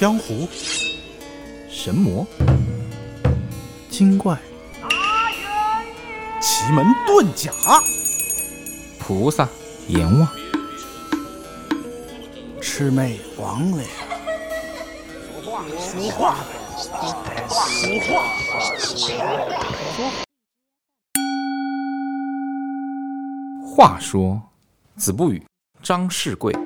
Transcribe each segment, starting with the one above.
江湖、神魔、精怪、奇门遁甲、菩萨、阎王、魑魅魍魉。俗话，俗话，话说，子不语，张世贵。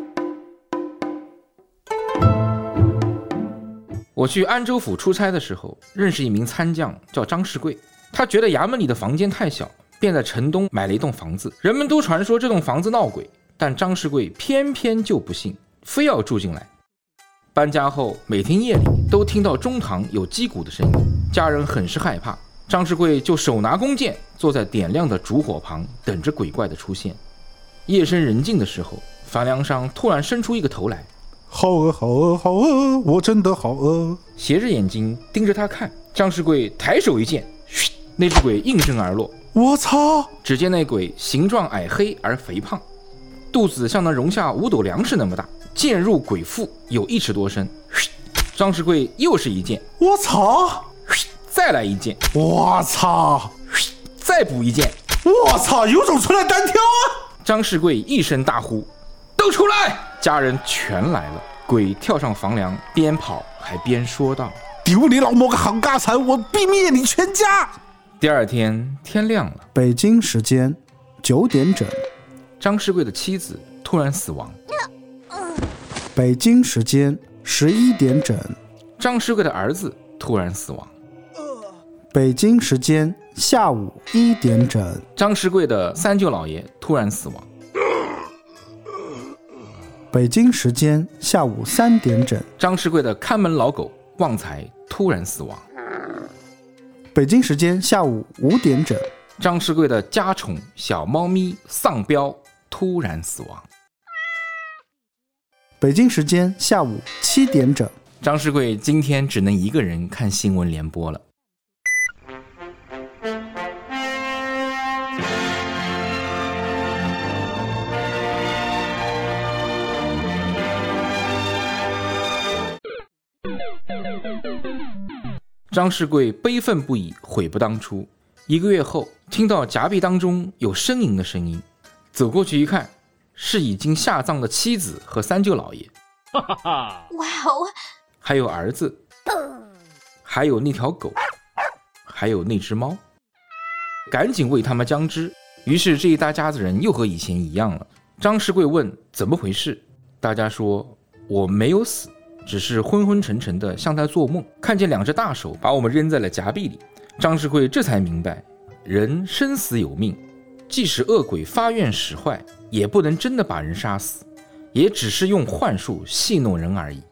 我去安州府出差的时候，认识一名参将，叫张世贵。他觉得衙门里的房间太小，便在城东买了一栋房子。人们都传说这栋房子闹鬼，但张世贵偏偏就不信，非要住进来。搬家后，每天夜里都听到中堂有击鼓的声音，家人很是害怕。张世贵就手拿弓箭，坐在点亮的烛火旁，等着鬼怪的出现。夜深人静的时候，房梁上突然伸出一个头来，好饿，好饿，好饿，我真的好饿。斜着眼睛盯着他看。张世贵抬手一剑，嘘，那只鬼应声而落。我操！只见那鬼形状矮黑而肥胖，肚子像能容下五斗粮食那么大，剑入鬼腹，有一尺多深。嘘，张世贵又是一剑，我操！嘘，再来一剑，我操！嘘，再补一剑。我操！有种出来单挑啊！张世贵一声大呼：“都出来！”家人全来了。鬼跳上房梁，边跑还边说道。丢你老母个好家产！我必灭你全家！第二天天亮了，北京时间九点整，张世贵的妻子突然死亡。北京时间十一点整，张世贵的儿子突然死亡。北京时间下午一点整，张世贵的三舅姥爷突然死亡。北京时间下午三点整，张世贵的看门老狗旺财突然死亡。北京时间下午五点整，张世贵的家宠小猫咪丧彪突然死亡。北京时间下午七点整，张世贵今天只能一个人看新闻联播了。张世贵悲愤不已，悔不当初。一个月后，听到夹壁当中有呻吟的声音，走过去一看，是已经下葬的妻子和三舅姥爷。哈哈哈！哇哦！还有儿子，还有那条狗，还有那只猫。赶紧喂他们姜汁。于是这一大家子人又和以前一样了。张世贵问怎么回事，大家说我没有死。只是昏昏沉沉的，像在做梦，看见两只大手把我们扔在了夹壁里。张世贵这才明白，人生死有命，即使恶鬼发愿使坏，也不能真的把人杀死，也只是用幻术戏弄人而已。